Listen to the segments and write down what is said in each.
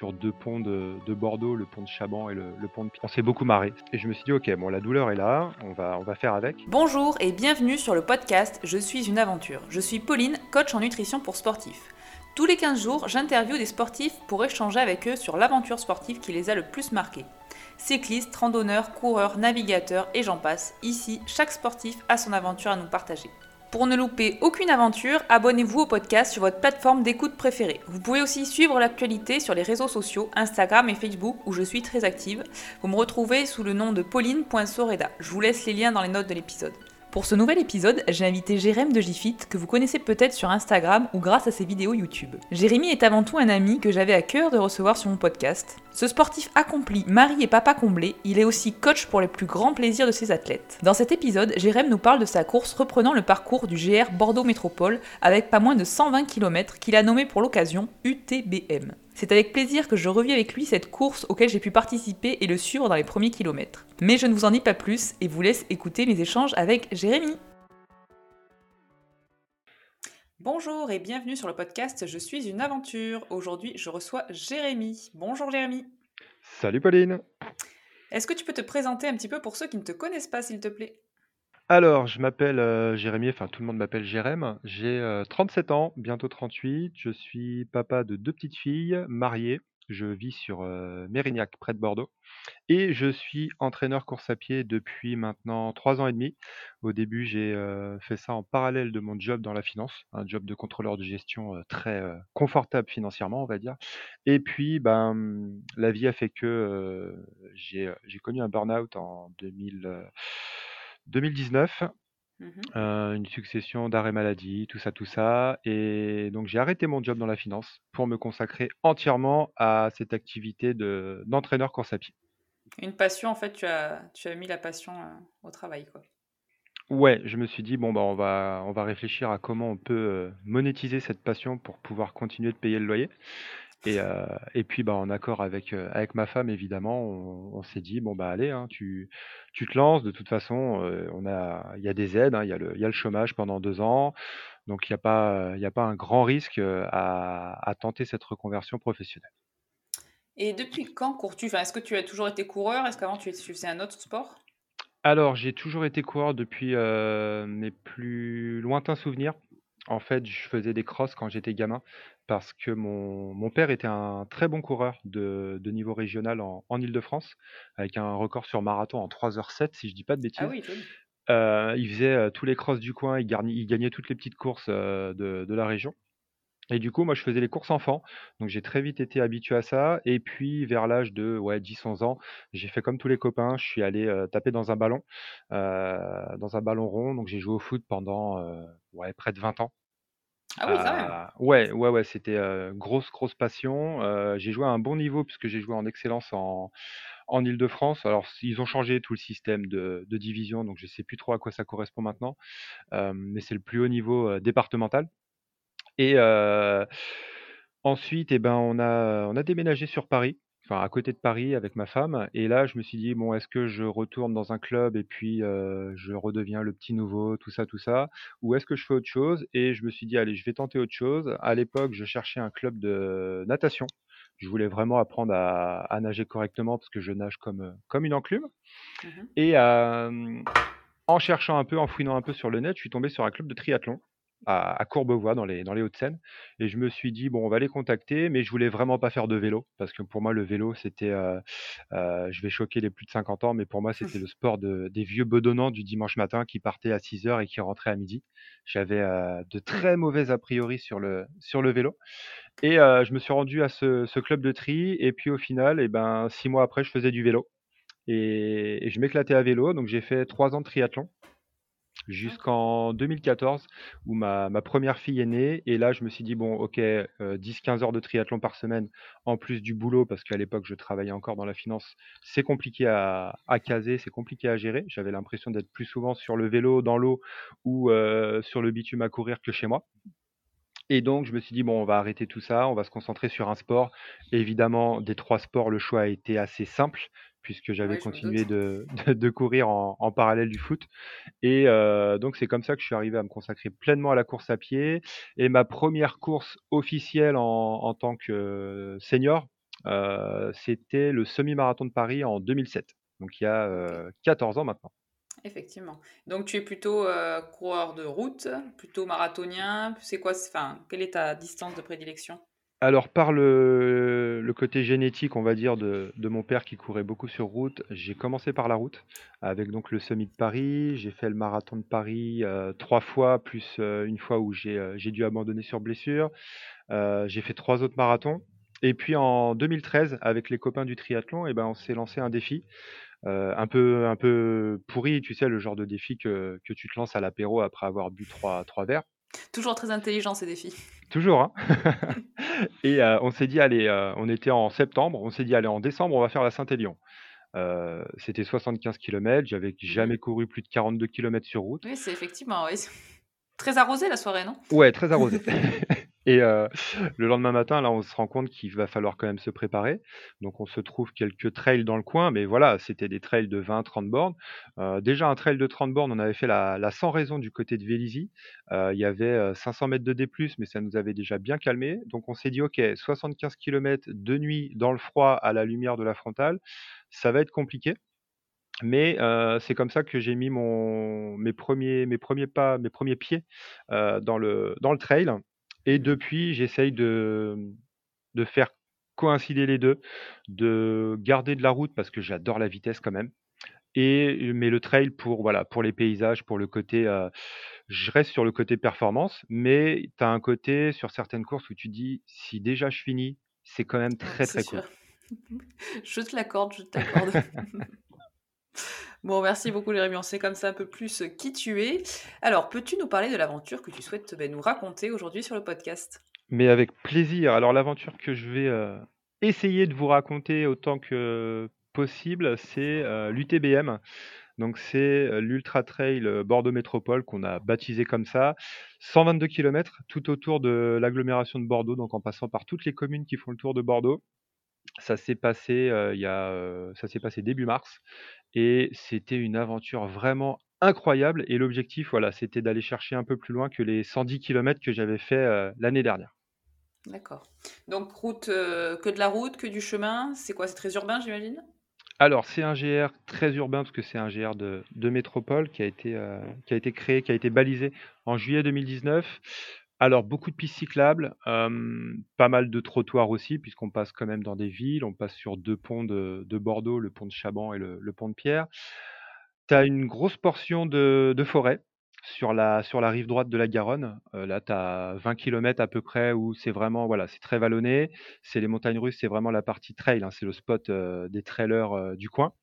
sur deux ponts de, de Bordeaux, le pont de Chaban et le, pont de Pi- On s'est beaucoup marré. Et je me suis dit, ok, bon, la douleur est là, on va, on va faire avec. Bonjour et bienvenue sur le podcast Je suis une aventure. Je suis Pauline, coach en nutrition pour sportifs. Tous les 15 jours, j'interviewe des sportifs pour échanger avec eux sur l'aventure sportive qui les a le plus marqués. Cyclistes, randonneurs, coureurs, navigateurs et j'en passe. Ici, chaque sportif a son aventure à nous partager. Pour ne louper aucune aventure, abonnez-vous au podcast sur votre plateforme d'écoute préférée. Vous pouvez aussi suivre l'actualité sur les réseaux sociaux, Instagram et Facebook où je suis très active. Vous me retrouvez sous le nom de pauline.soreda. Je vous laisse les liens dans les notes de l'épisode. Pour ce nouvel épisode, j'ai invité Jérém de Gifit, que vous connaissez peut-être sur Instagram ou grâce à ses vidéos YouTube. Jérémy est avant tout un ami que j'avais à cœur de recevoir sur mon podcast. Ce sportif accompli, mari et papa comblé, il est aussi coach pour les plus grands plaisirs de ses athlètes. Dans cet épisode, Jérém nous parle de sa course reprenant le parcours du GR Bordeaux Métropole avec pas moins de 120 km qu'il a nommé pour l'occasion UTBM. C'est avec plaisir que je revis avec lui cette course auquel j'ai pu participer et le suivre dans les premiers kilomètres. Mais je ne vous en dis pas plus et vous laisse écouter mes échanges avec Jérémy. Bonjour et bienvenue sur le podcast Je suis une aventure. Aujourd'hui, je reçois Jérémy. Bonjour Jérémy. Salut Pauline Est-ce que tu peux te présenter un petit peu pour ceux qui ne te connaissent pas, s'il te plaît? Alors, je m'appelle euh, Jérémy, enfin tout le monde m'appelle Jérém. J'ai euh, 37 ans, bientôt 38. Je suis papa de deux petites filles, marié. Je vis sur euh, Mérignac, près de Bordeaux. Et je suis entraîneur course à pied depuis maintenant trois ans et demi. Au début, j'ai euh, fait ça en parallèle de mon job dans la finance, un job de contrôleur de gestion euh, très euh, confortable financièrement, on va dire. Et puis, ben, la vie a fait que euh, j'ai euh, j'ai connu un burn-out en 2000, euh, 2019 Mhm. euh, une succession d'arrêts maladie, tout ça, tout ça. Et donc j'ai arrêté mon job dans la finance pour me consacrer entièrement à cette activité de, d'entraîneur course à pied. Une passion, en fait, tu as, tu as mis la passion euh, au travail, quoi. Ouais, je me suis dit, bon, bah, on va, on va réfléchir à comment on peut euh, monétiser cette passion pour pouvoir continuer de payer le loyer. Et, euh, et puis, bah, en accord avec, euh, avec ma femme, évidemment, on, on s'est dit, bon, bah, allez, hein, tu, tu te lances. De toute façon, euh, on a, il y a des aides, hein, il y a le, il y a le chômage pendant deux ans. Donc, il n'y a pas, il y a pas un grand risque à, à tenter cette reconversion professionnelle. Et depuis quand cours-tu? Enfin, Est-ce que tu as toujours été coureur? Est-ce qu'avant tu, tu faisais un autre sport? Alors, j'ai toujours été coureur depuis mes plus lointains souvenirs. En fait, je faisais des crosses quand j'étais gamin parce que mon, mon père était un très bon coureur de, de niveau régional en, en Île-de-France, avec un record sur marathon en 3h07, si je dis pas de Ah bêtises. oui. Euh, il faisait euh, tous les crosses du coin, il, garni- il gagnait toutes les petites courses euh, de, de la région. Et du coup, moi, je faisais les courses enfants, donc j'ai très vite été habitué à ça. Et puis, vers l'âge de ouais, 10-11 ans, j'ai fait comme tous les copains, je suis allé euh, taper dans un ballon, euh, dans un ballon rond. Donc, j'ai joué au foot pendant euh, ouais, près de 20 ans. Ah oui, même. Euh, ouais, ouais, ouais, c'était euh, grosse, grosse passion. Euh, j'ai joué à un bon niveau puisque j'ai joué en excellence en, en Île-de-France. Alors, ils ont changé tout le système de, de division, donc je sais plus trop à quoi ça correspond maintenant, Euh, mais c'est le plus haut niveau départemental. Et ensuite, eh ben, on a, on a déménagé sur Paris, enfin à côté de Paris avec ma femme. Et là, je me suis dit, bon, est-ce que je retourne dans un club et puis euh, je redeviens le petit nouveau, tout ça, tout ça, ou est-ce que je fais autre chose? Et je me suis dit, allez, je vais tenter autre chose. À l'époque, je cherchais un club de natation. Je voulais vraiment apprendre à, à nager correctement parce que je nage comme, comme une enclume. Mhm. Et euh, en cherchant un peu, en fouinant un peu sur le net, je suis tombé sur un club de triathlon à, à Courbevoie dans les, dans les Hauts-de-Seine. Et je me suis dit, bon, on va les contacter, mais je voulais vraiment pas faire de vélo, parce que pour moi, le vélo, c'était, euh, euh, je vais choquer les plus de 50 ans, mais pour moi, c'était le sport de, des vieux bedonnants du dimanche matin qui partaient à 6 heures et qui rentraient à midi. J'avais euh, de très mauvais a priori sur le, sur le vélo. Et je me suis rendu à ce, ce club de tri, et puis au final, et ben, six mois après, je faisais du vélo. Et, et je m'éclatais à vélo, donc j'ai fait trois ans de triathlon jusqu'en 2014 où ma, ma première fille est née. Et là je me suis dit bon ok euh, 10-15 heures de triathlon par semaine en plus du boulot parce qu'à l'époque je travaillais encore dans la finance c'est compliqué à, à caser c'est compliqué à gérer. J'avais l'impression d'être plus souvent sur le vélo dans l'eau ou euh, sur le bitume à courir que chez moi. Et donc, je me suis dit, bon, on va arrêter tout ça, on va se concentrer sur un sport. Évidemment, des trois sports, le choix a été assez simple, puisque j'avais continué de, de, de courir en, en parallèle du foot. Et euh, donc, c'est comme ça que je suis arrivé à me consacrer pleinement à la course à pied. Et ma première course officielle en, en tant que euh, senior, c'était le semi-marathon de Paris en 2007, donc il y a, 14 ans maintenant. Effectivement. Donc tu es plutôt, coureur de route, plutôt marathonien? C'est quoi enfin, quelle est ta distance de prédilection? Alors par le côté génétique, on va dire, de mon père qui courait beaucoup sur route, j'ai commencé par la route avec donc le semi de Paris. J'ai fait le marathon de Paris, heu, 3 fois plus, heu, 1 fois où j'ai, heu, j'ai dû abandonner sur blessure. J'ai fait 3 autres marathons et puis en 2013 avec les copains du triathlon et ben, on s'est lancé un défi, un peu un peu pourri, tu sais? Le genre de défi que que tu te lances à l'apéro après avoir bu trois trois verres. Toujours très intelligent ces défis. Toujours, hein et heu, on s'est dit: «Allez», heu, on était en septembre, on s'est dit: «Allez, en décembre, on va faire la Saint-Élion». Heu, c'était 75 kilomètres, j'avais Mmh jamais couru plus de 42 kilomètres sur route. Oui, c'est effectivement, oui, très arrosé la soirée, non? Ouais, très arrosé et heu, le lendemain matin, là, on se rend compte qu'il va falloir quand même se préparer. Donc on se trouve quelques trails dans le coin, mais voilà, c'était des trails de 20-30 bornes. Heu, déjà un trail de 30 bornes, on avait fait la la Sans Raison du côté de Vélizy. Heu, il y avait, heu, 500 mètres de D+, mais ça nous avait déjà bien calmés. Donc on s'est dit: «OK, 75 kilomètres de nuit dans le froid à la lumière de la frontale, ça va être compliqué». Mais c'est comme ça que j'ai mis mes premiers pas, mes premiers pieds, dans le trail et depuis j'essaye de, de faire coïncider les 2, de garder de la route parce que j'adore la vitesse quand même et mais le trail pour voilà, pour les paysages, pour le côté, heu, je reste sur le côté performance, mais tu as un côté sur certaines courses où tu dis: «Si déjà je finis, c'est quand même très, très cool». sûr. Je te l'accorde, je te l'accorde. Bon, merci beaucoup Jérémy, on sait comme ça un peu plus, qui tu es. Alors, peux-tu nous parler de l'aventure que tu souhaites, beh, nous raconter aujourd'hui sur le podcast? Mais avec plaisir. Alors l'aventure que je vais, heu, essayer de vous raconter autant que possible, c'est, heu, l'UTBM. Donc c'est, l'Ultra Trail, Bordeaux Métropole qu'on a baptisé comme ça. 122 kilomètres tout autour de l'agglomération de Bordeaux, donc en passant par toutes les communes qui font le tour de Bordeaux. Ça s'est passé, heu, il y a, heu, ça s'est passé début mars et c'était une aventure vraiment incroyable et l'objectif, voilà, c'était d'aller chercher un peu plus loin que les 110 kilomètres que j'avais fait, heu, l'année dernière. D'accord. Donc route, heu, que de la route, que du chemin? C'est quoi? C'est très urbain, j'imagine? Alors, c'est un GR très urbain parce que c'est un GR de de métropole qui a été, heu, qui a été créé, qui a été balisé en juillet 2019. Alors beaucoup de pistes cyclables, pas mal de trottoirs aussi puisqu'on passe quand même dans des villes. On passe sur 2 ponts de de Bordeaux, le pont de Chaban et le pont de Pierre. Tu as une grosse portion de forêt sur la sur la rive droite de la Garonne. Là, tu as 20 kilomètres à peu près où c'est vraiment voilà, c'est très vallonné. C'est les montagnes russes, c'est vraiment la partie trail, hein, c'est le spot, des trailers, du coin.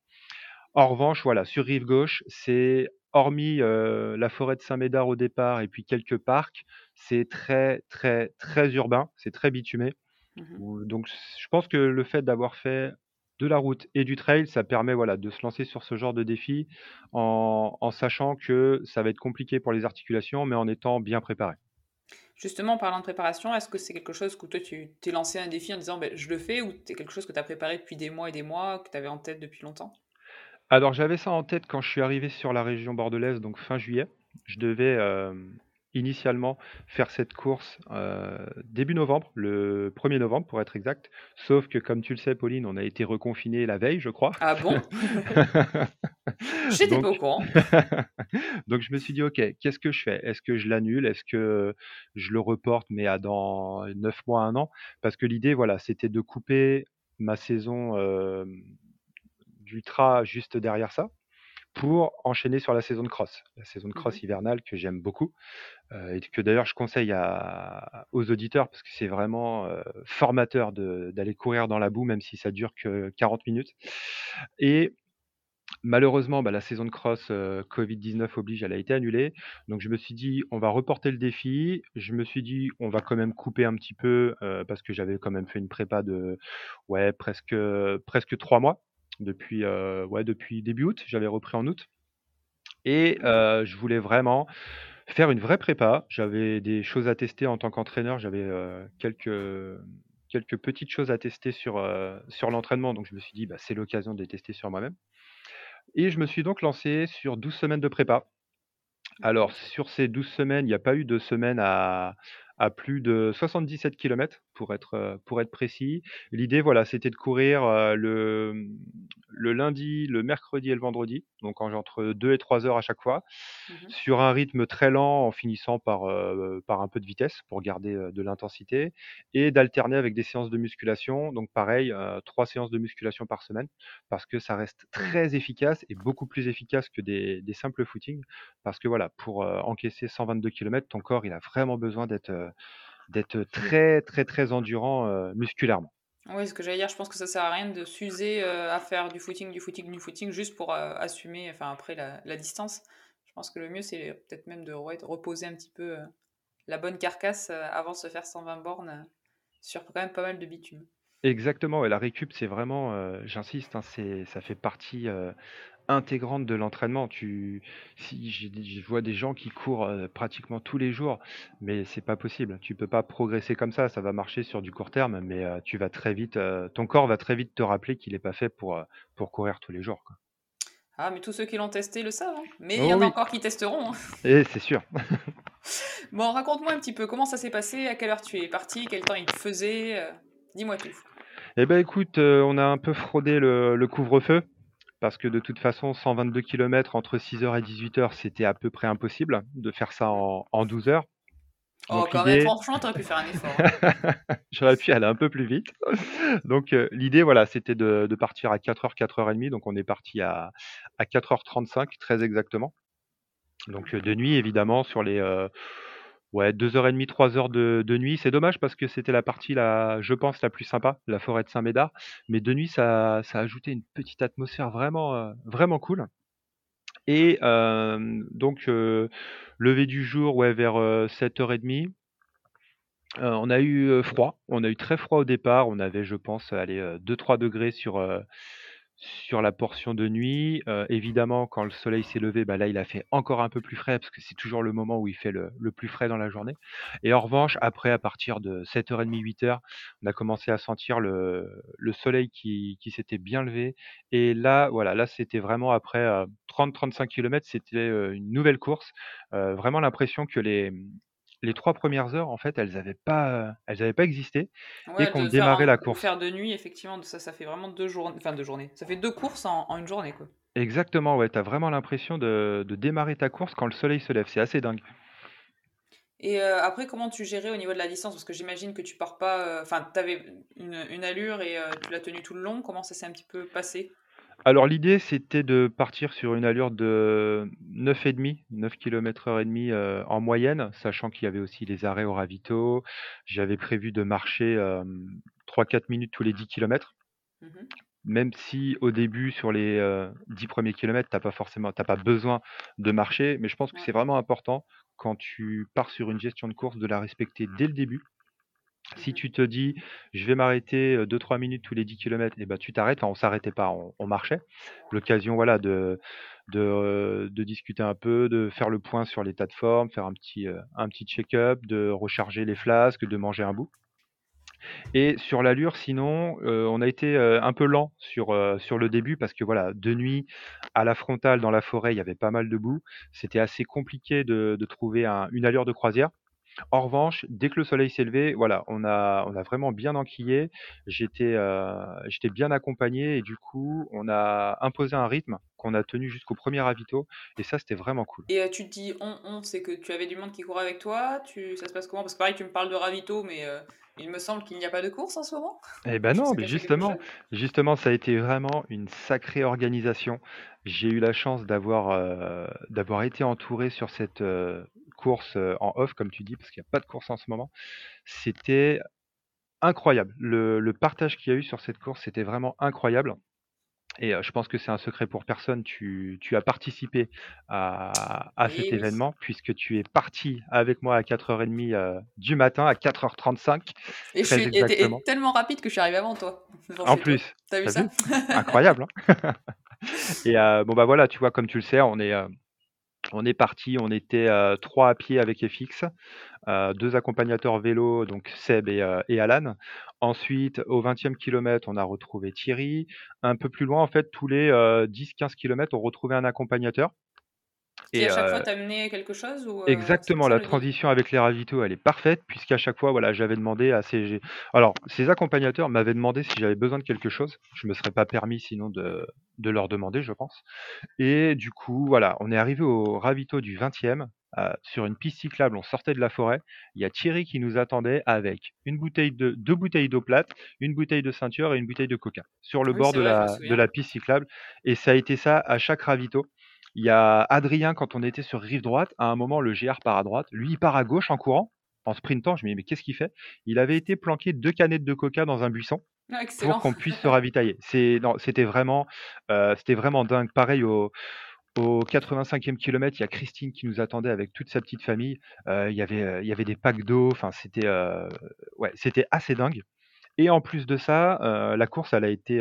En revanche, voilà, sur rive gauche, c'est hormis, la forêt de Saint-Médard au départ et puis quelques parcs, c'est très, très, très urbain, c'est très bitumé. Mmh donc je pense que le fait d'avoir fait de la route et du trail, ça permet, voilà, de se lancer sur ce genre de défi en en sachant que ça va être compliqué pour les articulations, mais en étant bien préparé. Justement, en parlant de préparation, est-ce que c'est quelque chose que toi tu t'es lancé un défi en disant: «Beh, je le fais» ou c'est quelque chose que tu as préparé depuis des mois et des mois, que tu avais en tête depuis longtemps? Alors j'avais ça en tête quand je suis arrivé sur la région bordelaise, donc fin juillet. Je devais, hem, initialement faire cette course, heu, début novembre, le 1er novembre pour être exact. Sauf que comme tu le sais Pauline, on a été reconfinés la veille, je crois. Ah bon? J'étais pas Donc au courant. donc je me suis dit: «OK, qu'est-ce que je fais? Est-ce que je l'annule? Est-ce que je le reporte mais à dans 9 mois, 1 an?» parce que l'idée, voilà, c'était de couper ma saison, hem, d'ultra juste derrière ça, pour enchaîner sur la saison de cross. La saison de Mmh cross hivernale que j'aime beaucoup, heu, et que d'ailleurs je conseille à aux auditeurs parce que c'est vraiment, heu, formateur d'aller courir dans la boue, même si ça dure que 40 minutes et malheureusement, bah, la saison de cross, heu, Covid-19 oblige, elle a été annulée. Donc je me suis dit: «On va reporter le défi». Je me suis dit: «On va quand même couper un petit peu», parce que j'avais quand même fait une prépa de ouais, presque, presque 3 mois depuis, heu, ouais, depuis début août. J'avais repris en août et heu, je voulais vraiment faire une vraie prépa. J'avais des choses à tester en tant qu'entraîneur. J'avais, heu, quelques, quelques petites choses à tester sur, sur l'entraînement. Donc je me suis dit: «Bah, c'est l'occasion de les tester sur moi-même» et je me suis donc lancé sur 12 semaines de prépa. Alors sur ces 12 semaines, il y a pas eu de semaine à à plus de 77 km pour être, euh, pour être précis. L'idée, voilà, c'était de courir euh, le, le lundi, le mercredi et le vendredi, donc entre 2 et 3 heures à chaque fois, Mhm. sur un rythme très lent en finissant par, euh, par un peu de vitesse pour garder de l'intensité, et d'alterner avec des séances de musculation, donc pareil, trois séances de musculation par semaine, parce que ça reste très efficace et beaucoup plus efficace que des, des simples footings, parce que voilà, pour encaisser 122 km, ton corps, il a vraiment besoin d'être d'être très, très, très endurant euh, musculairement. Oui, ce que j'allais dire, je pense que ça sert à rien de s'user euh, à faire du footing, du footing, du footing, juste pour euh, assumer, enfin après la, la distance. Je pense que le mieux, c'est peut-être même de ouais, reposer un petit peu euh, la bonne carcasse avant de se faire 120 bornes sur quand même pas mal de bitume. Exactement, et la récup, c'est vraiment, euh, j'insiste, hein, ça fait partie euh, intégrante de l'entraînement. Tu, si je vois des gens qui courent euh, pratiquement tous les jours, mais c'est pas possible. Tu peux pas progresser comme ça. Ça va marcher sur du court terme, mais euh, tu vas très vite, euh, ton corps va très vite te rappeler qu'il est pas fait pour pour courir tous les jours, quoi. Ah, mais tous ceux qui l'ont testé le savent, hein. mais il y Oh en a oui, encore qui testeront. hein. et c'est sûr. Bon, raconte-moi un petit peu comment ça s'est passé, à quelle heure tu es parti, quel temps il te faisait, euh, dis-moi tout. Eh ben écoute, on a un peu fraudé le, le couvre-feu. Parce que de toute façon, 122 km entre 6h et 18h, c'était à peu près impossible de faire ça en, en 12 heures. Oh, Donc quand même, franchement, t'aurais pu faire un effort. hein. j'aurais pu aller un peu plus vite. Donc euh, l'idée, voilà, c'était de, de partir à 4h, 4h30. Donc on est parti à, à 4h35, très exactement. Donc euh, de nuit, évidemment, sur les euh, ouais, 2h30, 3h de, de nuit. C'est dommage parce que c'était la partie, la, je pense, la plus sympa, la forêt de Saint-Médard. Mais de nuit, ça, ça a ajouté une petite atmosphère vraiment, euh, vraiment cool. Et euh, donc, euh, lever du jour, ouais, vers euh, 7h30. Euh, on a eu froid, on a eu très froid au départ. On avait, je pense, allez, euh, 2-3 degrés sur, sur la portion de nuit. Euh, évidemment, quand le soleil s'est levé, bah là, il a fait encore un peu plus frais parce que c'est toujours le moment où il fait le, plus frais dans la journée. Et en revanche, après, à partir de 7h30, 8h, on a commencé à sentir le, le soleil qui, s'était bien levé. Et là, voilà, là, c'était vraiment après euh, 30-35 km, c'était euh, une nouvelle course. Euh, vraiment l'impression que les, les trois premières heures, en fait, elles n'avaient pas, euh, elles avaient pas existé et Ouais, qu'on de faire, démarrait la course. faire de nuit, effectivement, ça, ça fait vraiment deux journées, enfin deux journées. Ça fait deux courses en, en une journée, quoi. Exactement, ouais, tu as vraiment l'impression de, de démarrer ta course quand le soleil se lève. C'est assez dingue. Et euh, après, comment tu gérais au niveau de la distance? Parce que j'imagine que tu pars pas, euh, enfin, t'avais une, une allure et euh, tu l'as tenue tout le long. Comment ça s'est un petit peu passé? Alors l'idée, c'était de partir sur une allure de 9,5, 9 km heure et demie euh, en moyenne, sachant qu'il y avait aussi les arrêts au ravito. J'avais prévu de marcher euh, 3-4 minutes tous les 10 km. Mhm. Même si au début, sur les euh, 10 premiers kilomètres, t'as pas forcément, t'as pas besoin de marcher, mais je pense que c'est vraiment important quand tu pars sur une gestion de course de la respecter dès le début. Si Mhm. tu te dis, je vais m'arrêter 2-3 minutes tous les 10 km, et ben tu t'arrêtes. Enfin, on s'arrêtait pas, on, on marchait. L'occasion, voilà, de, de, euh, de discuter un peu, de faire le point sur l'état de forme, faire un petit, euh, un petit check-up, de recharger les flasques, de manger un bout. Et sur l'allure, sinon, euh, on a été euh, un peu lent sur, euh, sur le début parce que voilà, de nuit à la frontale dans la forêt, il y avait pas mal de boue. C'était assez compliqué de, de trouver un- une allure de croisière. En revanche, dès que le soleil s'est levé, voilà, on a, on a vraiment bien enquillé. J'étais, euh, j'étais bien accompagné et du coup, on a imposé un rythme qu'on a tenu jusqu'au premier ravito et ça, c'était vraiment cool. Et euh, tu te dis, on, on, c'est que tu avais du monde qui courait avec toi, tu, ça se passe comment? Parce que pareil, tu me parles de ravito, mais euh, il me semble qu'il n'y a pas de course en ce moment. Eh ben non, mais justement, justement, ça a été vraiment une sacrée organisation. J'ai eu la chance d'avoir euh, d'avoir été entouré sur cette euh, course euh, en off, comme tu dis, parce qu'il n'y a pas de course en ce moment. C'était incroyable. Le, le partage qu'il y a eu sur cette course, c'était vraiment incroyable. Et je pense que c'est un secret pour personne. Tu, tu as participé à, à cet oui. événement puisque tu es parti avec moi à 4h30 euh, du matin, à 4h35, Et je suis et tellement rapide que je suis arrivé avant toi. En plus, T'as vu ça? vu? Incroyable, hein? Et euh, bon bah voilà, tu vois, comme tu le sais, on est, euh, on est parti, on était euh, trois à pied avec FX, euh, deux accompagnateurs vélo, donc Seb et, euh, et Alan. Ensuite, au 20e kilomètre, on a retrouvé Thierry. Un peu plus loin, en fait, tous les 10-15 kilomètres, on retrouvait un accompagnateur. Qui à chaque fois t'amenait quelque chose ou Exactement, la transition avec les ravitaux, elle est parfaite puisqu'à chaque fois, voilà, j'avais demandé à ces alors ces accompagnateurs m'avaient demandé si j'avais besoin de quelque chose. Je me serais pas permis sinon de de leur demander, je pense et du coup, voilà, on est arrivé au ravito du 20e, sur une piste cyclable, on sortait de la forêt. Il y a Thierry qui nous attendait avec une bouteille de deux bouteilles d'eau plate, une bouteille de ceinture et une bouteille de coca sur le bord de la de la piste cyclable et ça a été ça à chaque ravito. Il y a Adrien, quand on était sur rive droite, à un moment, le GR part à droite. Lui, il part à gauche en courant, en sprintant. Je me dis, mais qu'est-ce qu'il fait? Il avait été planqué deux canettes de coca dans un buisson ah, pour qu'on puisse se ravitailler. c'était vraiment, euh, c'était vraiment dingue. Pareil au, au 85e kilomètre, il y a Christine qui nous attendait avec toute sa petite famille. Euh, il, y avait, euh, il y avait des packs d'eau. Enfin, c'était, ouais, c'était assez dingue. Et en plus de ça, la course, elle a été,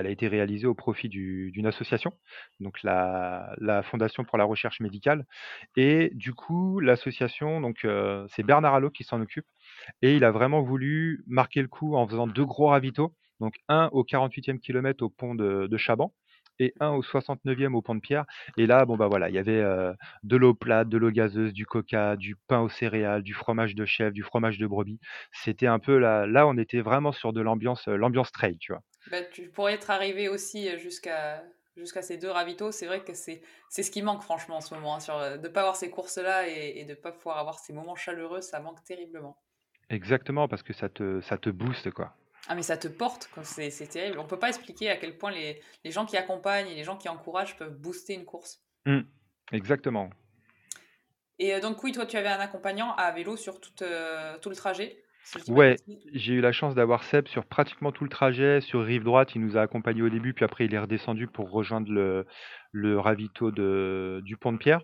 elle a été réalisée au profit d'une association, donc la, Fondation pour la recherche médicale. Et du coup, l'association, donc euh, c'est Bernard Allot qui s'en occupe, et il a vraiment voulu marquer le coup en faisant deux gros ravitaux, donc un au 48e kilomètre au pont de, Chaban et un au 69e au pont de Pierre. Et là, bon bah voilà, il y avait euh, de l'eau plate, de l'eau gazeuse, du coca, du pain aux céréales, du fromage de chèvre, du fromage de brebis. C'était un peu là, là on était vraiment sur de l'ambiance, euh, l'ambiance trail, tu vois. Bah, tu pourrais être arrivé aussi euh, jusqu'à jusqu'à ces deux ravitaux. C'est vrai que c'est ce qui manque franchement en ce moment. Hein, sur, euh, de ne pas avoir ces courses-là et, de ne pas pouvoir avoir ces moments chaleureux, ça manque terriblement. Exactement, parce que ça te, ça te booste, quoi. Ah mais ça te porte, c'est terrible. On peut pas expliquer à quel point les, les, gens qui accompagnent et les gens qui encouragent peuvent booster une course. Mmh, exactement. Et euh, donc oui, toi tu avais un accompagnant à vélo sur tout, tout le trajet Ouais, j'ai eu la chance d'avoir Seb sur pratiquement tout le trajet, sur rive droite, il nous a accompagnés au début, puis après il est redescendu pour rejoindre le le ravito de du Pont de Pierre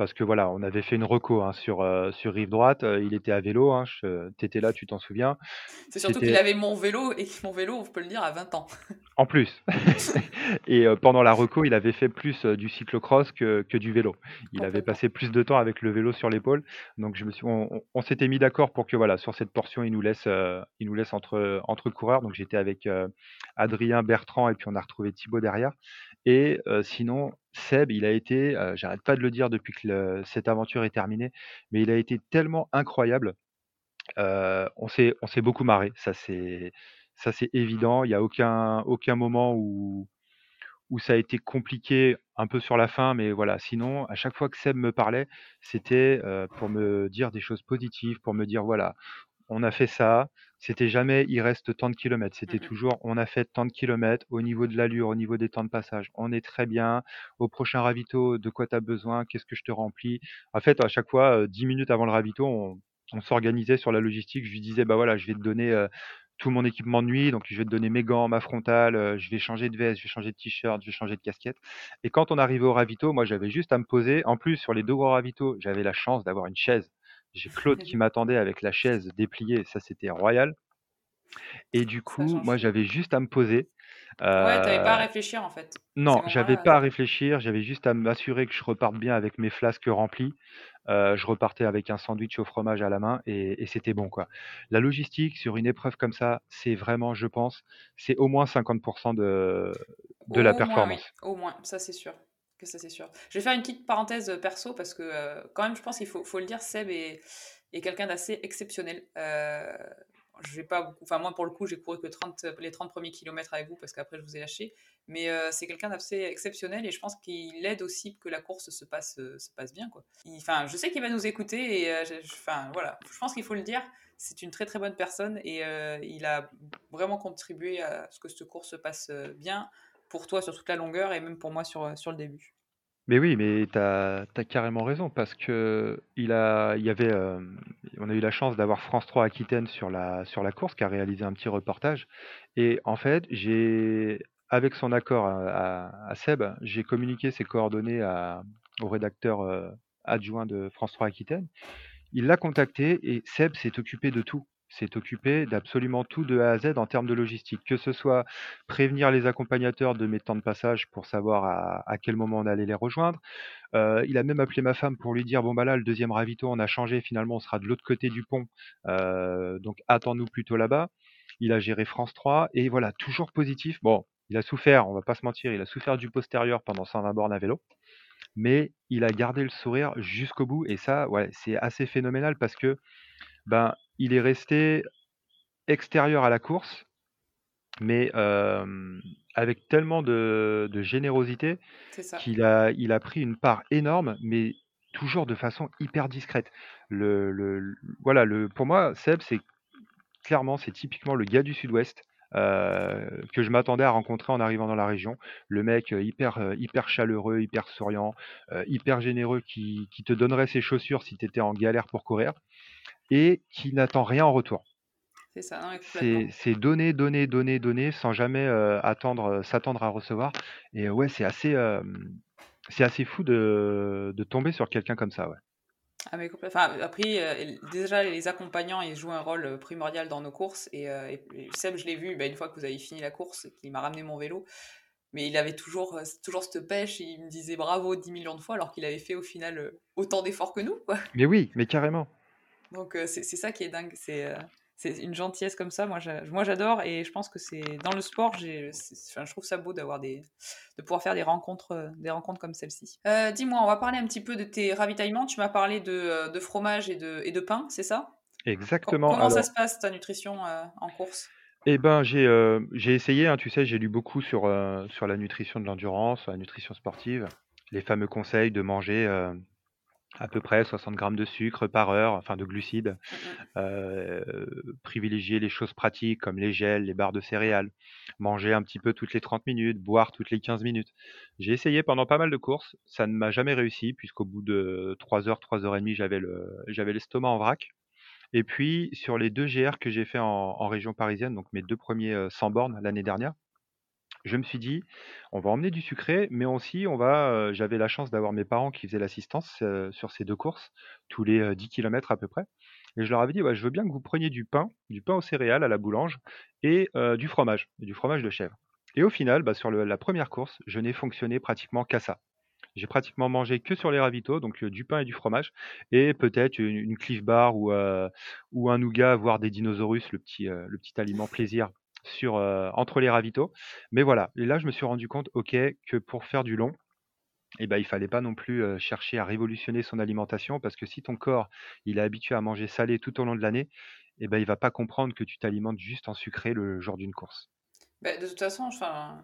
parce que voilà, on avait fait une reco hein, sur, euh, sur rive droite. Euh, il était à vélo. Hein, tu étais là, tu t'en souviens. C'est surtout qu'il avait mon vélo et mon vélo, on peut le dire, à 20 ans. En plus. et euh, pendant la reco, il avait fait plus du cyclocross que, que du vélo. Il avait passé plus de temps avec le vélo sur l'épaule. Donc je me suis, on, s'était mis d'accord pour que voilà, sur cette portion, il nous laisse, il nous laisse entre, entre coureurs. Donc j'étais avec Adrien, Bertrand et puis on a retrouvé Thibaut derrière. Et sinon, Seb, il a été, j'arrête pas de le dire depuis que cette aventure est terminée, mais il a été tellement incroyable. on s'est on s'est beaucoup marré, ça c'est ça c'est évident. Il y a aucun aucun moment où où ça a été compliqué un peu sur la fin, mais voilà, sinon à chaque fois que Seb me parlait, c'était, pour me dire des choses positives, pour me dire: «Voilà, on a fait ça, c'était jamais il reste tant de kilomètres, c'était mmh toujours on a fait tant de kilomètres au niveau de l'allure, au niveau des temps de passage, on est très bien. Au prochain ravito, de quoi tu as besoin, qu'est-ce que je te remplis En fait, à chaque fois, 10 minutes avant le ravito, on, s'organisait sur la logistique. Je lui disais, bah voilà, je vais te donner tout mon équipement de nuit, donc je vais te donner mes gants, ma frontale, je vais changer de veste, je vais changer de t-shirt, je vais changer de casquette. Et quand on arrivait au ravito, moi j'avais juste à me poser. En plus, sur les deux gros ravito, j'avais la chance d'avoir une chaise j'ai Claude qui m'attendait avec la chaise dépliée, ça c'était royal. Et du coup, moi j'avais juste à me poser. Ouais, t'avais pas à euh, réfléchir en fait. Non, j'avais pas à réfléchir, j'avais juste à m'assurer que je reparte bien avec mes flasques remplis. Euh, je repartais avec un sandwich au fromage à la main et, c'était bon quoi. La logistique sur une épreuve comme ça, c'est vraiment, je pense, c'est au moins 50% de, de la performance. Au moins, ça c'est sûr que ça c'est sûr. Je vais faire une petite parenthèse euh, perso parce que euh, quand même je pense qu'il faut, faut, le dire, Seb est, est quelqu'un d'assez exceptionnel. Euh, je vais pas enfin moi pour le coup j'ai couru que 30, les 30 premiers kilomètres avec vous parce qu'après je vous ai lâché, mais c'est quelqu'un d'assez exceptionnel et je pense qu'il aide aussi que la course se passe, se passe bien quoi. Enfin je sais qu'il va nous écouter et enfin voilà, je pense qu'il faut le dire, c'est une très très bonne personne et il a vraiment contribué à ce que cette course se passe bien pour toi sur toute la longueur et même pour moi sur, sur le début. Mais oui, mais tu as, carrément raison parce que il a, il y avait, euh, on a eu la chance d'avoir France 3 Aquitaine sur la, sur la course qui a réalisé un petit reportage. Et en fait, j'ai, avec son accord à, Seb, j'ai communiqué ses coordonnées à, au rédacteur euh, adjoint de France 3 Aquitaine. Il l'a contacté et Seb s'est occupé de tout s'est occupé d'absolument tout de A à Z en termes de logistique, que ce soit prévenir les accompagnateurs de mes temps de passage pour savoir à, quel moment on allait les rejoindre. Euh, il a même appelé ma femme pour lui dire bon bah là le deuxième ravito on a changé finalement on sera de l'autre côté du pont euh, donc attends-nous plutôt là-bas. Il a géré France 3 et voilà toujours positif. Bon il a souffert on va pas se mentir il a souffert du postérieur pendant 120 bornes à vélo. mais il a gardé le sourire jusqu'au bout et ça, ouais, c'est assez phénoménal parce que, ben, il est resté extérieur à la course, mais avec tellement de de générosité qu'il a il a pris une part énorme, mais toujours de façon hyper discrète. Le le voilà, le pour moi, Seb, c'est clairement, c'est typiquement le gars du Sud-Ouest, que je m'attendais à rencontrer en arrivant dans la région. Le mec, hyper, hyper chaleureux, hyper souriant, hyper généreux, qui qui te donnerait ses chaussures si tu étais en galère pour courir et qui n'attend rien en retour. C'est ça, C'est donner, donner, donner, donner sans jamais, attendre, s'attendre à recevoir et ouais, c'est assez, c'est assez fou de de tomber sur quelqu'un comme ça, ouais. Ah mais enfin, après, déjà les accompagnants, ils jouent un rôle primordial dans nos courses et, Seb, je l'ai vu, bah, une fois que vous avez fini la course, qu'il m'a ramené mon vélo, mais il avait toujours, toujours cette pêche, et il me disait bravo 10 millions de fois alors qu'il avait fait au final autant d'efforts que nous, quoi. Mais oui, mais carrément. Donc c'est ça qui est dingue, c'est c'est une gentillesse comme ça. Moi, j'adore et je pense que c'est dans le sport. Enfin, je trouve ça beau d'avoir des, de pouvoir faire des rencontres, euh, des rencontres comme celle-ci. Euh, dis-moi, on va parler un petit peu de tes ravitaillements. Tu m'as parlé de, euh, de, fromage et de, et de pain, c'est ça? Exactement. Comment ça se passe ta nutrition en course? Eh ben, j'ai j'ai essayé, hein, tu sais, j'ai lu beaucoup sur, sur la nutrition de l'endurance, la nutrition sportive, les fameux conseils de manger à peu près 60 grammes de sucre par heure, enfin de glucides. Euh, privilégier les choses pratiques comme les gels, les barres de céréales, manger un petit peu toutes les 30 minutes, boire toutes les 15 minutes. J'ai essayé pendant pas mal de courses, ça ne m'a jamais réussi puisqu'au bout de 3 heures, 3 heures et demie, j'avais le j'avais l'estomac en vrac. Et puis sur les deux GR que j'ai fait en, en région parisienne, donc mes deux premiers 100 euh, bornes l'année dernière, je me suis dit: «On va emmener du sucré, mais aussi on va» j'avais la chance d'avoir mes parents qui faisaient l'assistance, sur ces deux courses, tous les, 10 kilomètres à peu près et je leur avais dit: «Ouais, je veux bien que vous preniez du pain, du pain aux céréales à la boulange et du fromage, du fromage de chèvre» et au final, bah, sur la première course, je n'ai fonctionné pratiquement qu'à ça. J'ai pratiquement mangé que sur les ravitaux, donc du pain et du fromage et peut-être une une Clif Bar ou, ou un nougat, voire des dinosaures, le petit aliment plaisir sur, entre les ravitaux. Mais voilà, et là, je me suis rendu compte, OK, que pour faire du long, eh ben, il fallait pas non plus, chercher à révolutionner son alimentation parce que si ton corps, il est habitué à manger salé tout au long de l'année, et ben, il va pas comprendre que tu t'alimentes juste en sucré le jour d'une course. Bah, de toute façon, enfin,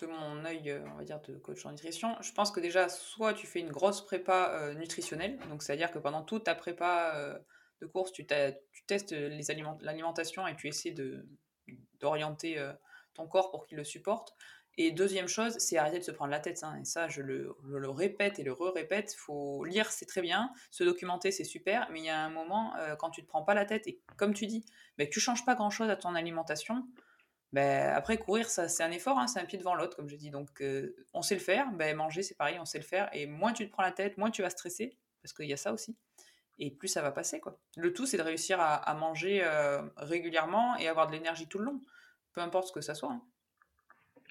de mon œil, on va dire, de coach en nutrition, je pense que déjà, soit tu fais une grosse prépa, nutritionnelle, donc c'est-à-dire que pendant toute ta prépa, de course, tu tu testes, l'alimentation et tu essaies de d'orienter euh, ton corps pour qu'il le supporte. Et deuxième chose, c'est arrêter de se prendre la tête. Hein. Et ça, je le, le, répète et le re-répète. faut lire, c'est très bien. Se documenter, c'est super. Mais il y a un moment, euh, quand tu te prends pas la tête et comme tu dis, ben, tu changes pas grand-chose à ton alimentation, ben, après, courir, ça, c'est un effort. Hein. c'est un pied devant l'autre, comme je dis. Donc, euh, on sait le faire. Ben, manger, c'est pareil, on sait le faire. Et moins tu te prends la tête, moins tu vas stresser. Parce qu'il y a ça aussi et plus ça va passer. Quoi. Le tout, c'est de réussir à, manger euh, régulièrement et avoir de l'énergie tout le long, peu importe ce que ça soit. Hein.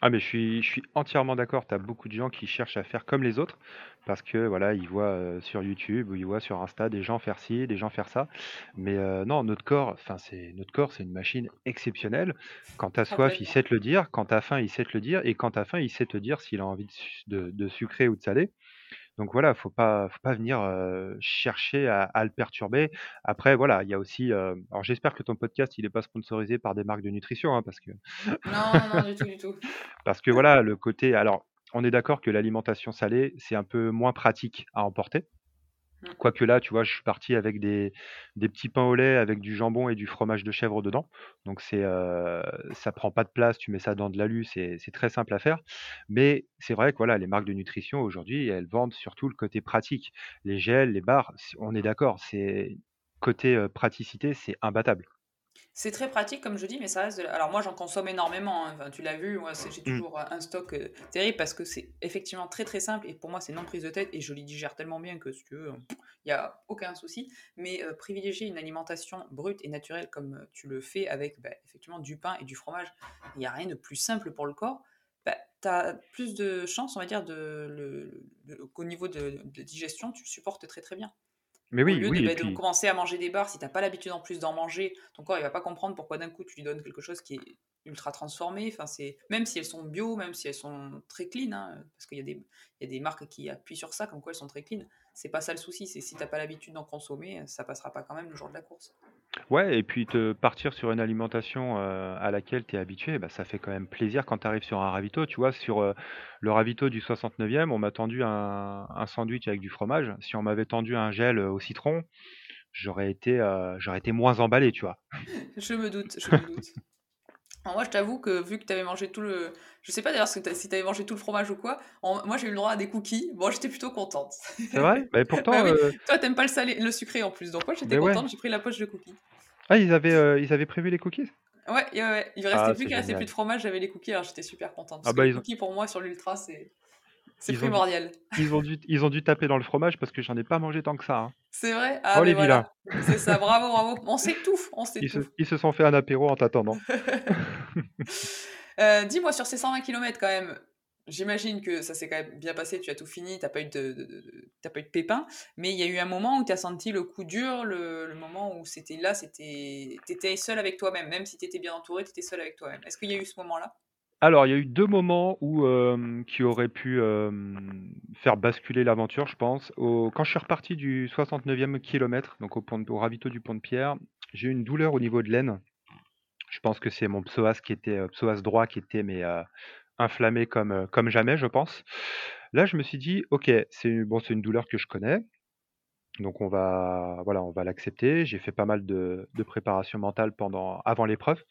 Ah mais je suis, je suis entièrement d'accord, tu as beaucoup de gens qui cherchent à faire comme les autres parce que voilà, ils voient euh, sur YouTube ou ils voient sur Insta des gens faire ci, des gens faire ça. Mais euh, non, notre corps, enfin c'est notre corps, c'est une machine exceptionnelle. Quand tu as soif, il sait te le dire, quand tu as faim, il sait te le dire et quand tu as faim, il sait te dire s'il a envie de, de sucrer ou de salé. Donc voilà, faut pas faut pas venir, chercher à le perturber. Après voilà, il y a aussi, alors j'espère que ton podcast, il est pas sponsorisé par des marques de nutrition, hein, parce que Non, non, du tout, du tout. parce que voilà, le côté alors, on est d'accord que l'alimentation salée, c'est un peu moins pratique à emporter. Mmh. Quoique là, tu vois, je suis parti avec des, petits pains au lait avec du jambon et du fromage de chèvre dedans. Donc c'est, euh, ça prend pas de place, tu mets ça dans de l'alu, c'est, très simple à faire. Mais c'est vrai que voilà, les marques de nutrition aujourd'hui, elles vendent surtout le côté pratique. Les gels, les barres, on est d'accord, c'est côté euh, praticité, c'est imbattable. C'est très pratique, comme je dis, mais ça reste. Alors, moi, j'en consomme énormément. Hein. tu l'as vu, moi, j'ai mmh. toujours un stock euh, terrible parce que c'est effectivement très très simple et pour moi, c'est non prise de tête et je les digère tellement bien que, si tu veux, il n'y a aucun souci. Mais euh, privilégier une alimentation brute et naturelle comme euh, tu le fais avec bah, effectivement du pain et du fromage, il n'y a rien de plus simple pour le corps. Bah, tu as plus de chances, on va dire, de, le, niveau de, de digestion, tu supportes très très bien. Mais Au oui, lieu de, oui, bah, de commencer à manger des bars, si t'as pas l'habitude en plus d'en manger, ton corps il va pas comprendre pourquoi d'un coup tu lui donnes quelque chose qui est ultra transformé. Enfin, c'est même si elles sont bio, même si elles sont très clean, hein, parce qu'il y a des il y a des marques qui appuient sur ça, comme quoi elles sont très clean. C'est pas ça le souci, c'est si t'as pas l'habitude d'en consommer, ça passera pas quand même le jour de la course. Ouais, et puis te partir sur une alimentation euh, à laquelle tu es habitué, bah, ça fait quand même plaisir quand tu arrives sur un ravito. Tu vois, sur euh, le ravito du 69e, on m'a tendu un, sandwich avec du fromage. Si on m'avait tendu un gel au citron, j'aurais été, euh, été moins emballé, tu vois. Je me doute, je me doute. Alors moi, je t'avoue que vu que tu avais mangé tout le. Je sais pas d'ailleurs si tu avais mangé tout le fromage ou quoi. en- Moi, j'ai eu le droit à des cookies. Bon, j'étais plutôt contente. C'est vrai? Bah, pourtant, Bah oui, euh, toi, t'aimes pas le salé, le sucré en plus. Donc, moi, j'étais mais ouais. contente. J'ai pris la poche de cookies. Ah, ils avaient, euh, ils avaient prévu les cookies? Ouais, ouais, ouais. Il restait Ah, plus qu'il restait plus de fromage. J'avais les cookies. Alors, j'étais super contente. Ah Parce que bah les ils ont, cookies, pour moi, sur l'ultra, c'est c'est ils ont dû, primordial. ils ont dû, ils ont dû taper dans le fromage parce que j'en ai pas mangé tant que ça, hein. C'est vrai? Oh Ah, mais les voilà. C'est ça. Bravo, bravo. On s'étouffe. On Ils se, ils se sont fait un apéro en t'attendant. Euh, dis-moi, sur ces 120 km quand même, j'imagine que ça s'est quand même bien passé, tu as tout fini, t'as pas eu de, de- pas eu de pépin, mais il y a eu un moment où tu as senti le coup dur, le, le moment où c'était là, c'était, t'étais seul avec toi-même, même si t'étais bien entouré, t'étais seul avec toi-même. Est-ce qu'il y a eu ce moment-là? Alors, il y a eu deux moments où, euh, qui auraient pu euh, faire basculer l'aventure, je pense. Quand je suis reparti du 69e kilomètre, donc au, pont ravito du pont de Pierre, j'ai eu une douleur au niveau de l'aine. Je pense que c'est mon psoas qui était, euh, psoas droit qui était mais, inflammé comme, jamais, je pense. Là, je me suis dit, ok, c'est une, douleur que je connais, donc on va, voilà, on va l'accepter. J'ai fait pas mal de, de préparation mentale pendant, avant l'épreuve.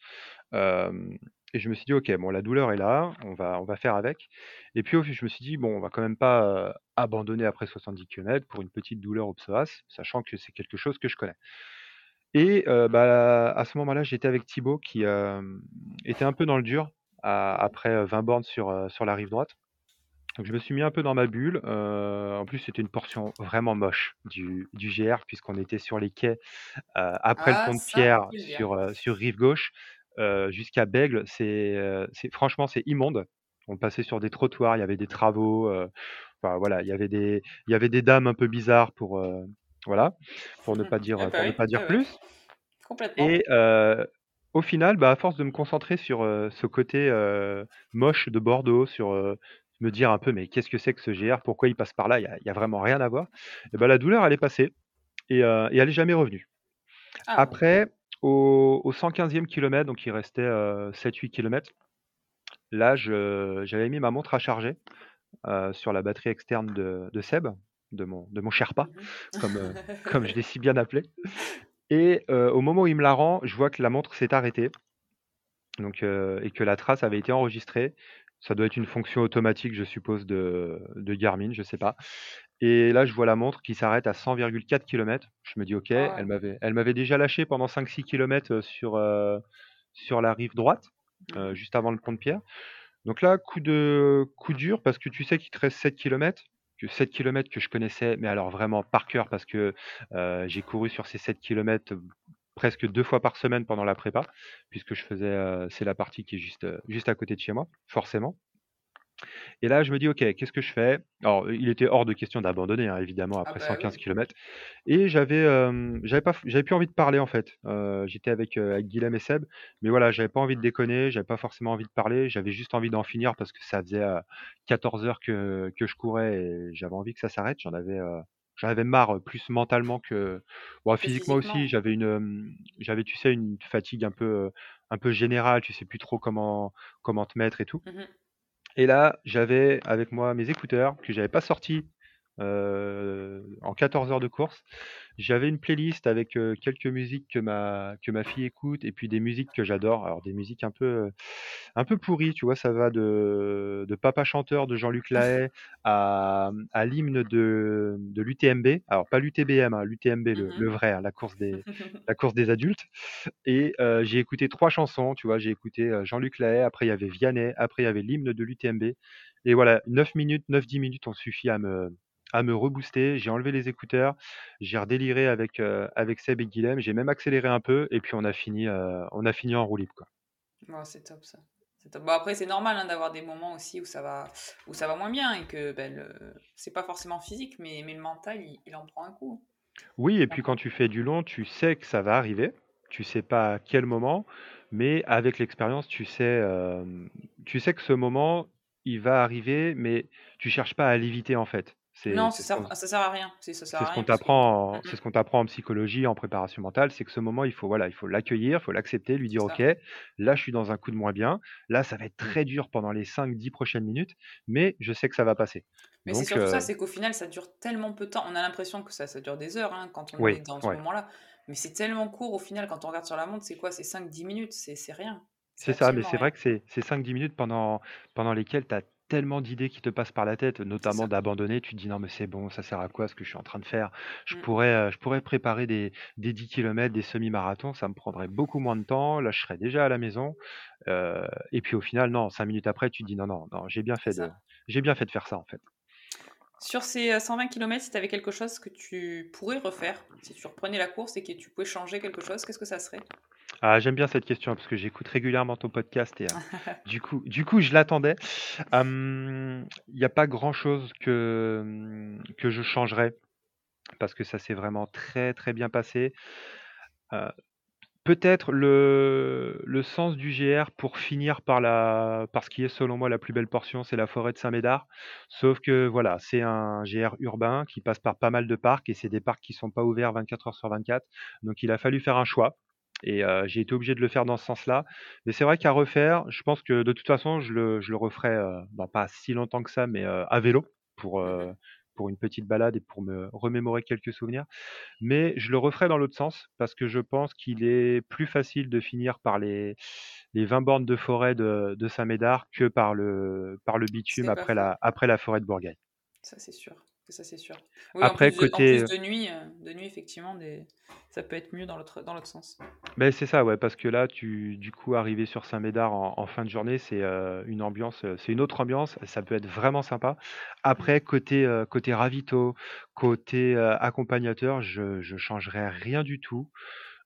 Et je me suis dit: «OK, bon la douleur est là, on va on va faire avec» et puis au je me suis dit: «Bon, on va quand même pas, abandonner après 70 kilomètres pour une petite douleur au psoas», sachant que c'est quelque chose que je connais. Et bah, à ce moment-là, j'étais avec Thibaut qui, était un peu dans le dur après, heu, 20 bornes sur, sur la rive droite. Donc je me suis mis un peu dans ma bulle, en plus c'était une portion vraiment moche du du GR puisqu'on était sur les quais, après le Ah, pont de Pierre sur, sur rive gauche, heu, jusqu'à Bègles. C'est, heu, c'est franchement c'est immonde. On passait sur des trottoirs, il y avait des travaux, heu, enfin voilà, il y avait des il y avait des dames un peu bizarres pour, voilà, pour ne pas Ah dire, bah pour ne pas dire ouais, plus complètement. et au final, bah, à force de me concentrer sur, ce côté, moche de Bordeaux, sur, me dire un peu: «Mais qu'est-ce que c'est que ce GR? Pourquoi il passe par là? Il y a vraiment rien à voir» et bah, la douleur elle est passée et elle est jamais revenue. Ah. Après, au au 115e kilomètre, donc il restait, heu, 7-8 kilomètres, là je j'avais mis ma montre à charger, heu, sur la batterie externe de de Seb, de mon de mon Sherpa, Mhm. comme, heu, comme je l'ai si bien appelé et au moment où il me la rend, je vois que la montre s'est arrêtée donc et que la trace avait été enregistrée. Ça doit être une fonction automatique, je suppose, de de Garmin, je sais pas et là, je vois la montre qui s'arrête à 100,4 kilomètres. Je me dis: «OK». Ah Elle m'avait elle m'avait déjà lâché pendant 5-6 kilomètres, heu, sur, heu, sur la rive droite, heu, Mhm. juste avant le pont de Pierre. Donc là, coup de coup dur parce que tu sais qu'il te reste 7 kilomètres, que 7 kilomètres que je connaissais, mais alors vraiment par cœur parce que, j'ai couru sur ces 7 kilomètres, heu, presque 2 fois par semaine pendant la prépa, puisque je faisais, c'est la partie qui est juste, juste à côté de chez moi, forcément. Et là, je me dis: «OK, qu'est-ce que je fais?» alors, il était hors de question d'abandonner, hein, évidemment, Ah après bah 115 oui. kilomètres et j'avais, hem, j'avais pas f j'avais plus envie de parler, en fait. J'étais avec, heu, avec Guilhem et Seb, mais voilà, j'avais pas envie de déconner, j'avais pas forcément envie de parler, j'avais juste envie d'en finir parce que ça faisait, heu, 14 heures que que je courais et j'avais envie que ça s'arrête. J'en avais, j'en avais marre, plus mentalement que bon, Que physiquement aussi, physiquement. j'avais une, j'avais, tu sais, une fatigue un peu, un peu générale, tu sais plus trop comment comment te mettre et tout. Mhm. Et là, j'avais avec moi mes écouteurs que j'avais pas sortis, heu, en 14 heures de course. J'avais une playlist avec, heu, quelques musiques que ma que ma fille écoute et puis des musiques que j'adore. Alors des musiques un peu, un peu pourries, tu vois? Ça va de de Papa chanteur de Jean-Luc Lahaye à, mmh, à l'hymne de de l'UTMB. Alors pas l'UTBM, hein, l'UTMB le Mhm. le vrai, hein, la course des la course des adultes et heu, j'ai écouté 3 chansons, tu vois? J'ai écouté, Jean-Luc Lahaye, après il y avait Vianney, après il y avait l'hymne de l'UTMB et voilà, 9 minutes, 9-10 minutes ont suffi à me à me rebooster. J'ai enlevé les écouteurs, j'ai redéliré avec, heu, avec Seb et Guilhem. J'ai même accéléré un peu et puis on a fini, heu, on a fini en roue libre, quoi. Ouais, c'est top ça. Top. Bon, après, c'est normal hein, d'avoir des moments aussi où ça va, où ça va moins bien et que ben, le... c'est pas forcément physique, mais, mais le mental, il, il en prend un coup. Oui et puis quand tu fais du long, tu sais que ça va arriver. Tu sais pas à quel moment, mais avec l'expérience, tu sais, hem, tu sais que ce moment, il va arriver, mais tu cherches pas à l'éviter, en fait. Non, ça sert ça sert à rien. C'est ça ce qu'on que mmh t'apprend en c'est ce qu'on t'apprend en psychologie, en préparation mentale, c'est que ce moment, il faut, voilà, il faut l'accueillir, il faut l'accepter, lui dire: «OK, ça. là, je suis dans un coup de moins bien. Là, ça va être très dur pendant les 5-10 prochaines minutes, mais je sais que ça va passer». Mais c'est surtout ça, heu c'est qu'au final, ça dure tellement peu de temps. On a l'impression que ça ça dure des heures, hein, quand on est dans ce ouais. moment-là, mais c'est tellement court au final quand on regarde sur la montre, c'est quoi? C'est 5-10 minutes, c'est c'est rien, c'est ça, mais c'est vrai que c'est c'est 5-10 minutes pendant pendant lesquelles tu as tellement d'idées qui te passent par la tête, notamment d'abandonner. Tu te dis: «Non mais c'est bon, ça sert à quoi ce que je suis en train de faire? Je Mmh. pourrais, je pourrais préparer des des 10 kilomètres, des semi-marathons, ça me prendrait beaucoup moins de temps. Là, je serais déjà à la maison». Et puis au final, non, 5 minutes après, tu te dis: «Non, non, non, j'ai bien fait de j'ai bien fait de faire ça, en fait». Sur ces, heu, 120 kilomètres, si tu avais quelque chose que tu pourrais refaire, si tu reprenais la course et que tu pouvais changer quelque chose, qu'est-ce que ça serait? Ah, j'aime bien cette question parce que j'écoute régulièrement ton podcast et heu, du coup du coup, je l'attendais. Il y a pas grand-chose que, mmh, que je changerais parce que ça s'est vraiment très, très bien passé. Heu, peut-être le le sens du GR pour finir par la par ce qui est selon moi la plus belle portion, c'est la forêt de Saint-Médard. Sauf que voilà, c'est un GR urbain qui passe par pas mal de parcs et c'est des parcs qui sont pas ouverts 24 heures sur 24. Donc il a fallu faire un choix et j'ai été obligé de le faire dans ce sens-là. Mais c'est vrai qu'à refaire, je pense que de toute façon, je le je le referai, bah, pas si longtemps que ça, mais à vélo pour, Mmh pour une petite balade et pour me remémorer quelques souvenirs. Mais je le referai dans l'autre sens parce que je pense qu'il est plus facile de finir par les les 20 bornes de forêt de de Saint-Médard que par le par le bitume après la après la forêt de Bourgail. Ça, c'est sûr, ça, c'est sûr. Oui, en Après plus de en plus côté, de nuit, heu, de nuit effectivement des ça peut être mieux dans l'autre dans l'autre sens. Beh, c'est ça, ouais, parce que là, tu du coup, arriver sur Saint-Médard en en fin de journée, c'est, heu, une ambiance, c'est une autre ambiance, ça peut être vraiment sympa. Mmh. Après côté, côté ravito, côté, accompagnateur, je je changerais rien du tout.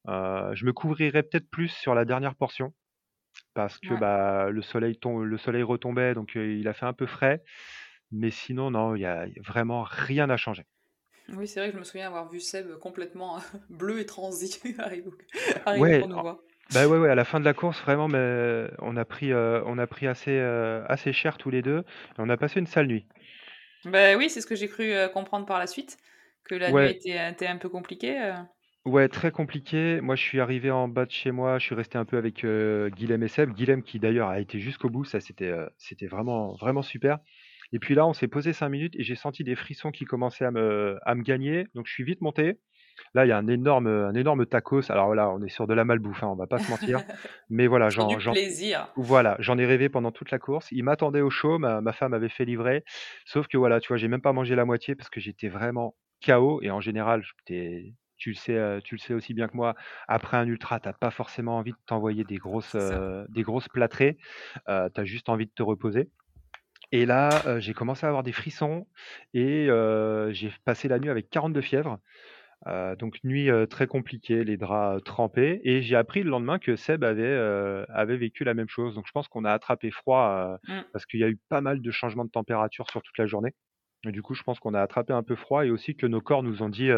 Je me couvrirais peut-être plus sur la dernière portion parce que, Ouais. bah, le soleil le soleil retombait donc il a fait un peu frais, mais sinon non, il y a vraiment rien à changer. Oui, c'est vrai que je me souviens avoir vu Seb complètement bleu et transi arriver arriver Ouais, pour nous voir. bah, ouais, ouais, à la fin de la course, vraiment, mais on a pris, heu, on a pris assez, heu, assez cher tous les 2 et on a passé une sale nuit. Bah, oui, c'est ce que j'ai cru, comprendre par la suite, que la nuit était était un peu compliquée? Ouais, très compliqué. Moi, je suis arrivé en bas de chez moi, je suis resté un peu avec, Guilhem et Seb. Guilhem qui d'ailleurs a été jusqu'au bout, ça c'était, c'était vraiment vraiment super et puis là, on s'est posé 5 minutes et j'ai senti des frissons qui commençaient à me à me gagner, donc je suis vite monté. Là, il y a un énorme, un énorme tacos. Alors là, on est sur de la malbouffe, hein, on va pas se mentir, mais voilà, j'en du j'en plaisir. voilà, j'en ai rêvé pendant toute la course. Il m'attendait au chaud, ma ma femme avait fait livrer, sauf que voilà, tu vois, j'ai même pas mangé la moitié parce que j'étais vraiment KO et en général, tu le sais, heu, tu le sais aussi bien que moi, après un ultra, tu as pas forcément envie de t'envoyer des grosses, heu, des grosses plâtrées, heu, tu as juste envie de te reposer et là, j'ai commencé à avoir des frissons et j'ai passé la nuit avec 42 fièvre, heu, donc nuit, très compliquée, les draps, trempés et j'ai appris le lendemain que Seb avait, vécu la même chose, donc je pense qu'on a attrapé froid, Mmh. parce qu'il y a eu pas mal de changements de température sur toute la journée et du coup, je pense qu'on a attrapé un peu froid et aussi que nos corps nous ont dit,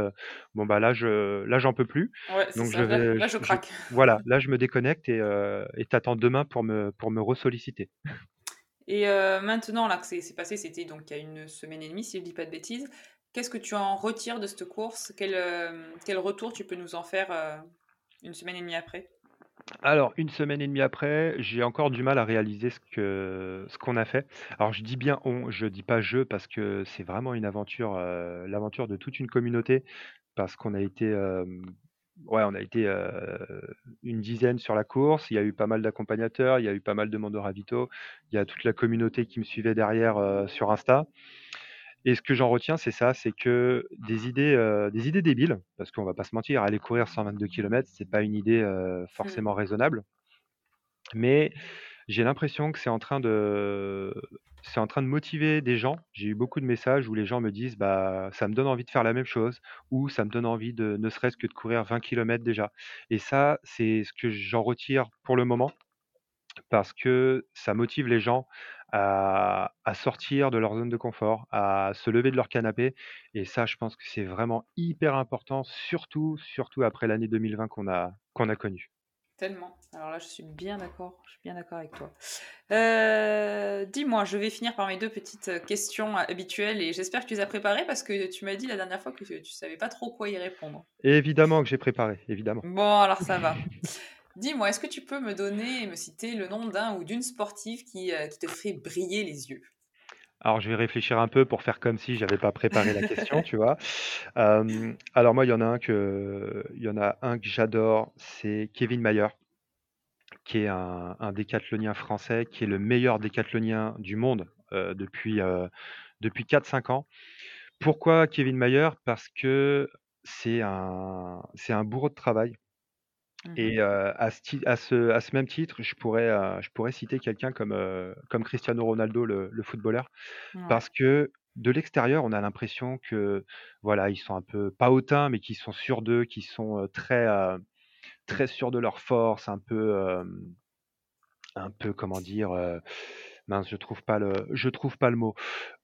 «Bon, bah, là, je là, j'en peux plus, Ouais, donc ça, vais là, je je je craque. voilà, là, je me déconnecte et t'attends demain pour me pour me resolliciter». Et heu, maintenant là que c'est passé, c'était donc il y a 1 semaine et demie si je dis pas de bêtises. Qu'est-ce que tu en retires de cette course? Quel, hem, quel retour tu peux nous en faire, heu, 1 semaine et demie après? Alors 1 semaine et demie après, j'ai encore du mal à réaliser ce que ce qu'on a fait. Alors je dis bien «on», je dis pas «je» parce que c'est vraiment une aventure, l'aventure de toute une communauté parce qu'on a été, ouais, on a été, une dizaine sur la course. Il y a eu pas mal d'accompagnateurs, il y a eu pas mal de monde de ravito. Il y a toute la communauté qui me suivait derrière, sur Insta et ce que j'en retiens, c'est ça, c'est que des idées, heu, des idées débiles, parce qu'on va pas se mentir, aller courir 122 kilomètres, c'est pas une idée, Mmh. forcément raisonnable mais j'ai l'impression que c'est en train de c'est en train de motiver des gens. J'ai eu beaucoup de messages où les gens me disent: «Bah, ça me donne envie de faire la même chose» ou «Ça me donne envie de ne serait-ce que de courir 20 kilomètres déjà» et ça, c'est ce que j'en retire pour le moment parce que ça motive les gens à à sortir de leur zone de confort, à se lever de leur canapé et ça, je pense que c'est vraiment hyper important, surtout surtout après l'année 2020 qu'on a qu'on a connue. Tellement. Alors là, je suis bien d'accord. Je suis bien d'accord avec toi. Euh, dis-moi, je vais finir par mes deux petites euh, questions habituelles et j'espère que tu les as préparées parce que tu m'as dit la dernière fois que tu, tu savais pas trop quoi y répondre. Évidemment que j'ai préparé, évidemment. Bon, alors ça va. Dis-moi, est-ce que tu peux me donner et me citer le nom d'un ou d'une sportive qui, euh, qui te fait briller les yeux? Alors, je vais réfléchir un peu pour faire comme si j'avais pas préparé la question, tu vois. alors moi, il y en a un que, j'adore, c'est Kevin Mayer, qui est un, un décathlonien français, qui est le meilleur décathlonien du monde depuis depuis 4-5 ans. Pourquoi Kevin Mayer? Parce que c'est un bourreau de travail. Mmh et à ce même titre, je pourrais, je pourrais citer quelqu'un comme, comme Cristiano Ronaldo, le footballeur. Parce que de l'extérieur, on a l'impression que, voilà, ils sont un peu pas hautains, mais qu'ils sont sûrs d'eux, qu'ils sont, très, très sûrs de leur force, un peu, un peu, comment dire? Mince, je trouve pas le je trouve pas le mot.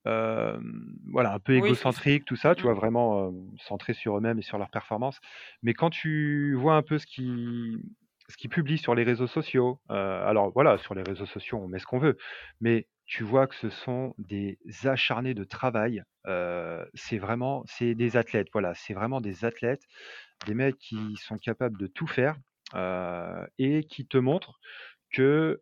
voilà, un peu égocentrique, tout ça, tu vois? Mmh. Vraiment, centré sur eux-mêmes et sur leur performance. Mais quand tu vois un peu ce qu'ils ce qu'ils publient sur les réseaux sociaux, alors voilà, sur les réseaux sociaux, on met ce qu'on veut, mais tu vois que ce sont des acharnés de travail. c'est vraiment c'est des athlètes, voilà, c'est vraiment des athlètes, des mecs qui sont capables de tout faire, et qui te montrent que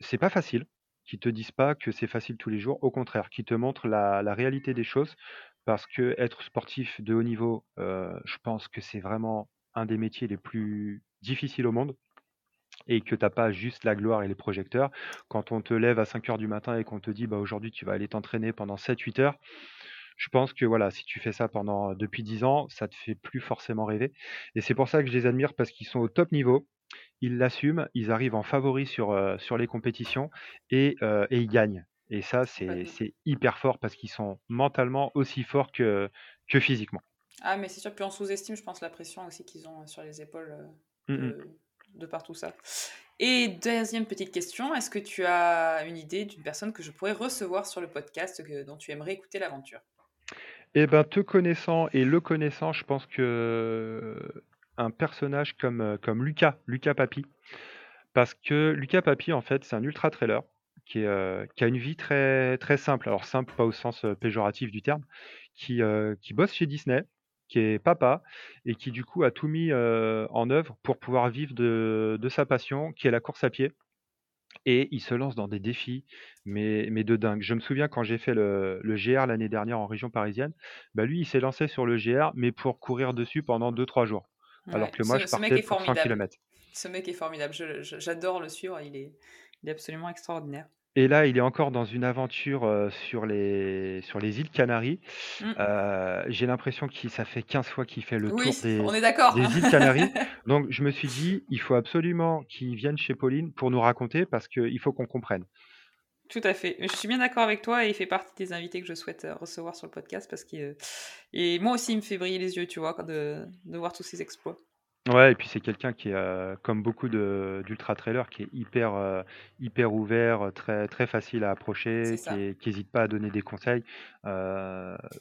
c'est pas facile qui te disent pas que c'est facile tous les jours, au contraire, qui te montrent la, réalité des choses, parce que être sportif de haut niveau, euh, je pense que c'est vraiment un des métiers les plus difficiles au monde et que tu n'as pas juste la gloire et les projecteurs. Quand on te lève à 5 heures du matin et qu'on te dit bah aujourd'hui tu vas aller t'entraîner pendant 7-8 heures, je pense que voilà, si tu fais ça depuis 10 ans, ça te fait plus forcément rêver. Et c'est pour ça que je les admire parce qu'ils sont au top niveau ils l'assument, ils arrivent en favori sur, euh, sur les compétitions et, euh, et ils gagnent. Et ça, c'est hyper fort parce qu'ils sont mentalement aussi forts que, que physiquement. Ah, mais c'est sûr, puis on sous-estime, je pense, la pression aussi qu'ils ont sur les épaules euh, mmh de, de, par tout ça. Et deuxième petite question, est-ce que tu as une idée d'une personne que je pourrais recevoir sur le podcast dont tu aimerais écouter l'aventure? Eh ben, te connaissant et le connaissant, je pense que un personnage comme, euh, comme Lucas, Lucas Papi. Parce que Lucas Papi, en fait, c'est un ultra trailer qui, euh, qui a une vie très, très simple. Alors, simple, pas au sens euh, péjoratif du terme, qui, bosse chez Disney, qui est papa et qui, du coup, a tout mis en œuvre pour pouvoir vivre de, sa passion, qui est la course à pied. Et il se lance dans des défis, mais, de dingue. Je me souviens quand j'ai fait le, le GR l'année dernière en région parisienne, bah lui, il s'est lancé sur le GR, mais pour courir dessus pendant 2-3 jours. Alors que moi, je partais pour 100 km. Ce mec est formidable. J'adore le suivre. Il est, il est absolument extraordinaire. Et là, il est encore dans une aventure euh, sur, les, sur les îles Canaries. Mmh. Euh, j'ai l'impression que ça fait 15 fois qu'il fait le tour des, on est des îles Canaries. Donc, je me suis dit, il faut absolument qu'il vienne chez Pauline pour nous raconter parce qu'il faut qu'on comprenne. Tout à fait. Je suis bien d'accord avec toi et il fait partie des invités que je souhaite euh, recevoir sur le podcast parce que et moi aussi il me fait briller les yeux, tu vois, de, de voir tous ses exploits. Ouais, et puis c'est quelqu'un qui est euh, comme beaucoup d'ultra trailers qui est hyper euh, hyper ouvert, très très facile à approcher, qui n'hésite pas à donner des conseils.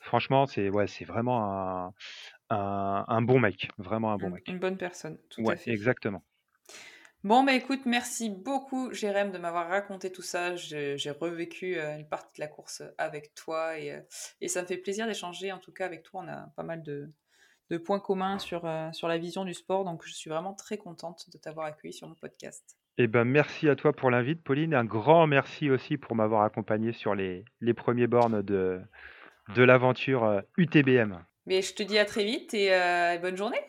franchement, c'est ouais, c'est vraiment un, un, bon mec, vraiment un bon mec. Une bonne personne, tout à fait. exactement. Bon, bah écoute, merci beaucoup, Jérém, de m'avoir raconté tout ça. J'ai revécu euh, une partie de la course avec toi et, euh, et ça me fait plaisir d'échanger. En tout cas, avec toi, on a pas mal de, de points communs sur, euh, sur la vision du sport. Donc, je suis vraiment très contente de t'avoir accueilli sur mon podcast. Eh ben, merci à toi pour l'invite, Pauline. Un grand merci aussi pour m'avoir accompagné sur les, les premiers bornes de, de l'aventure UTBM. Mais je te dis à très vite et bonne journée.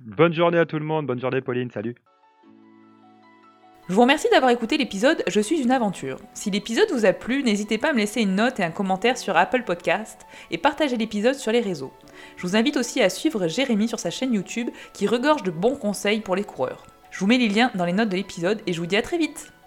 Bonne journée à tout le monde. Bonne journée, Pauline. Salut. Je vous remercie d'avoir écouté l'épisode Je suis une aventure. Si l'épisode vous a plu, n'hésitez pas à me laisser une note et un commentaire sur Apple Podcast et partager l'épisode sur les réseaux. Je vous invite aussi à suivre Jérémy sur sa chaîne YouTube qui regorge de bons conseils pour les coureurs. Je vous mets les liens dans les notes de l'épisode et je vous dis à très vite